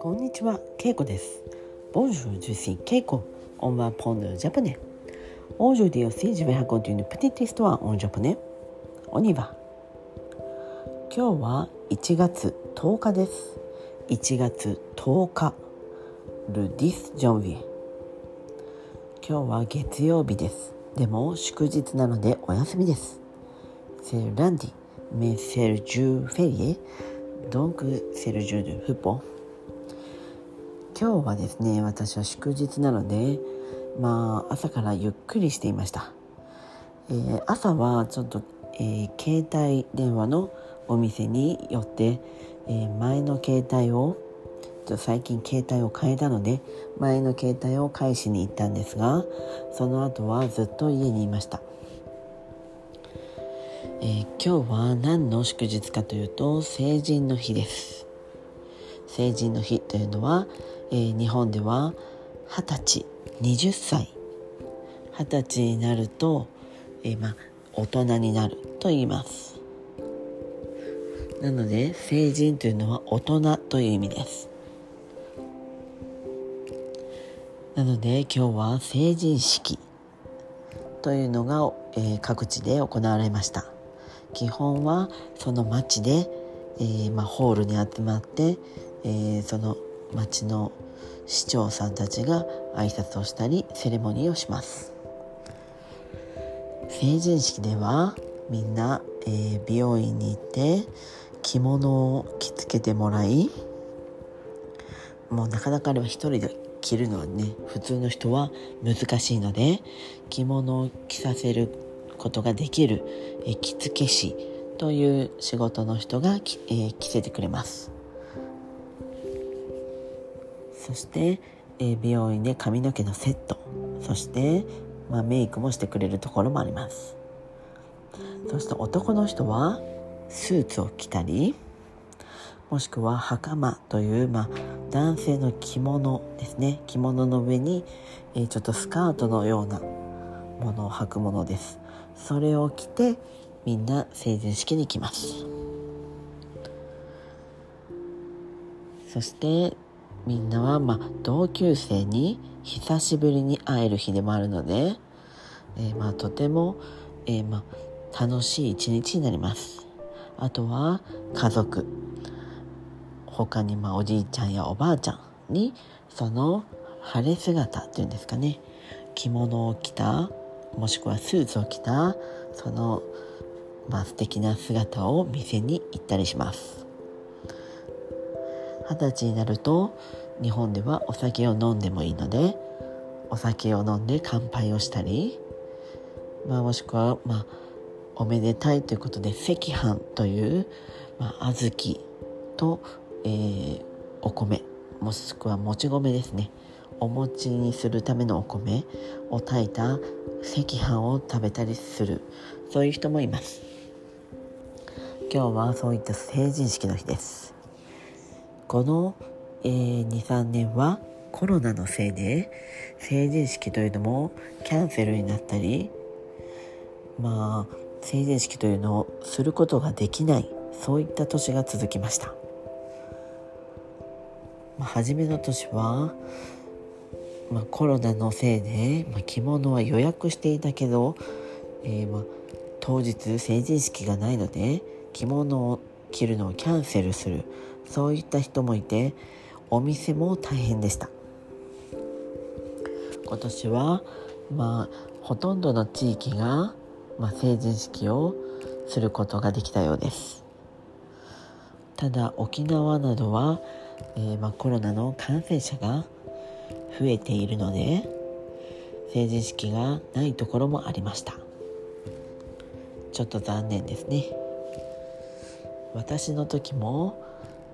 こんにちは、ケイコです。Bonjour, je suis Keiko. On va prendre le japonais. Aujourd'hui aussi, je vais raconter une petite histoire en japonais. On y va. 今日は1月10日です。1月10日。ルディス・ジョンビエ。今日は月曜日です。でも祝日なのでお休みです。C'est lundi, mais c'est le jour férié, donc c'est le jour de repos. 今日はですね私は祝日なのでまあ朝からゆっくりしていました、えー、朝はちょっと、えー、携帯電話のお店に寄って、えー、前の携帯を最近携帯を変えたので前の携帯を返しに行ったんですがその後はずっと家にいました、えー、今日は何の祝日かというと成人の日です。成人の日というのはえー、日本では二十歳20歳。二十歳になると、えー、ま、大人になると言います。なので成人というのは大人という意味です。なので今日は成人式。というのが、えー、各地で行われました。基本はその町で、えー、まあ、ホールに集まって、えー、その町の市長さんたちが挨拶をしたりセレモニーをします。成人式ではみんな、えー、美容院に行って着物を着付けてもらいもうなかなかあれは一人で着るのはね普通の人は難しいので着物を着させることができる、え、着付け師という仕事の人が、えー、着せてくれます。そして、えー、美容院で髪の毛のセット。そして、まあ、メイクもしてくれるところもあります。そして男の人はスーツを着たりもしくは袴という、まあ、男性の着物ですね。着物の上に、えー、ちょっとスカートのようなものを履くものです。それを着てみんな成人式に来ます。そしてみんなはまあ同級生に久しぶりに会える日でもあるので、えー、まあとても、えー、まあ楽しい一日になります。あとは家族。他にまあおじいちゃんやおばあちゃんにその晴れ姿っていうんですかね着物を着たもしくはスーツを着たその、まあ、素敵な姿を店に行ったりします。二十歳になると日本ではお酒を飲んでもいいのでお酒を飲んで乾杯をしたり、まあ、もしくは、まあ、おめでたいということで赤飯という、まあ、小豆と、えー、お米もしくはもち米ですね。お餅にするためのお米を炊いた赤飯を食べたりする。そういう人もいます。今日はそういった成人式の日です。この、えー、23年はコロナのせいで成人式というのもキャンセルになったりまあ成人式というのをすることができない。そういった年が続きました、まあ、初めの年は、まあ、コロナのせいで、まあ、着物は予約していたけど、えー、まあ、当日成人式がないので着物を着るのをキャンセルするそういった人もいてお店も大変でした。今年はまあほとんどの地域が、まあ、成人式をすることができたようです。ただ沖縄などは、えー、まあ、コロナの感染者が増えているので成人式がないところもありました。ちょっと残念ですね。私の時も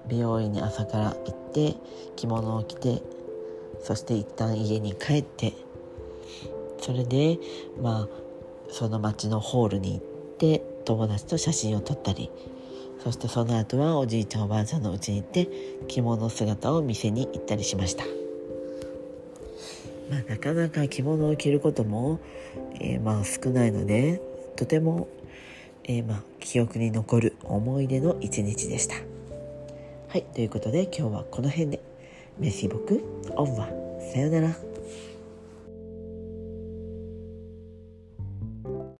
美容院に朝から行って着物を着てそして一旦家に帰ってそれでまあその町のホールに行って友達と写真を撮ったりそしてその後はおじいちゃんおばあちゃんの家に行って着物姿を店に行ったりしました、まあ、なかなか着物を着ることも、えー、まあ少ないのでとても、えー、まあ記憶に残る思い出の一日でした。はいということで今日はこの辺で。メシボクオンワさよなら。